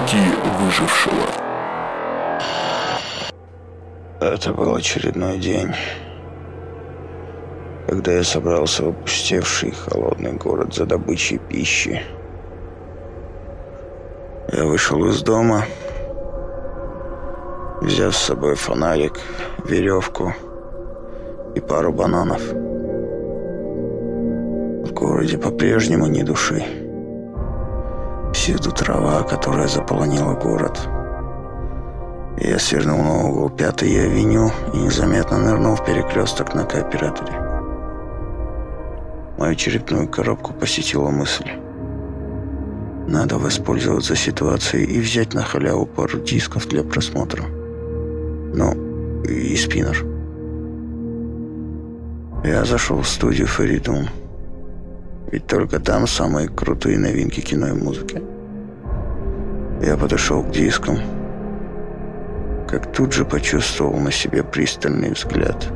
Дневники выжившего. Это был очередной день, когда я собрался в опустевший холодный город за добычей пищи. Я вышел из дома, взяв с собой фонарик, веревку и пару бананов. В городе по-прежнему ни души. Всюду трава, которая заполонила город. Я свернул на угол Пятой авеню и незаметно нырнул в перекресток на кооператоре. Мою черепную коробку посетила мысль. Надо воспользоваться ситуацией и взять на халяву пару дисков для просмотра. Ну, и спиннер. Я зашел в студию Фаридун. Ведь только там самые крутые новинки кино и музыки. Я подошел к дискам, как тут же почувствовал на себе пристальный взгляд.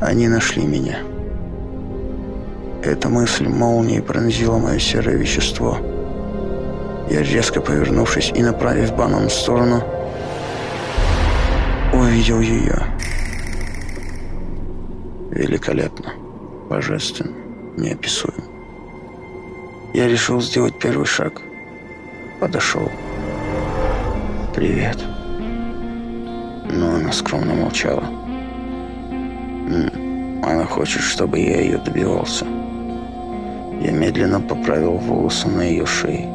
Они нашли меня. Эта мысль молнией пронзила мое серое вещество. Я, резко повернувшись и направив банан в сторону, увидел ее. Великолепно, божественно, неописуемо. Я решил сделать первый шаг. Подошел. «Привет». Но она скромно молчала. Она хочет, чтобы я ее добивался. Я медленно поправил волосы на ее шее.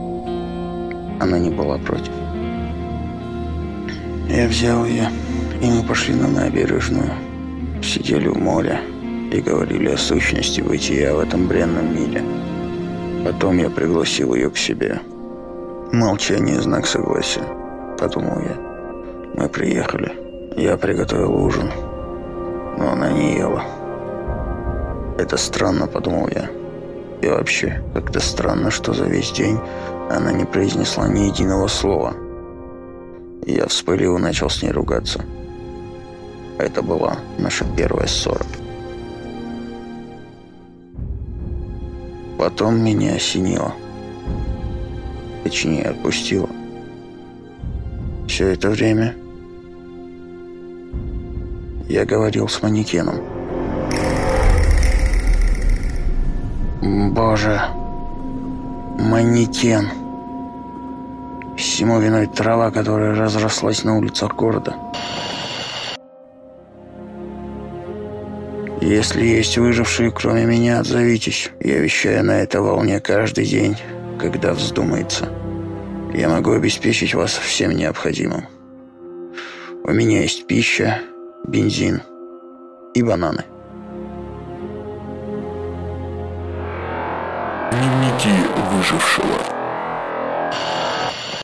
Она не была против. Я взял ее, и мы пошли на набережную. Сидели у моря и говорили о сущности бытия в этом бренном мире. Потом я пригласил ее к себе. Молчание – знак согласия, подумал я. Мы приехали. Я приготовил ужин, но она не ела. Это странно, подумал я. И вообще, как-то странно, что за весь день она не произнесла ни единого слова. Я вспылил и начал с ней ругаться. Это была наша первая ссора. Потом меня осенило. Точнее, отпустило. Все это время я говорил с манекеном. Боже, манекен. Всему виной трава, которая разрослась на улицах города. Если есть выжившие, кроме меня, отзовитесь. Я вещаю на этой волне каждый день, когда вздумается. Я могу обеспечить вас всем необходимым. У меня есть пища, бензин и бананы. Дневники выжившего.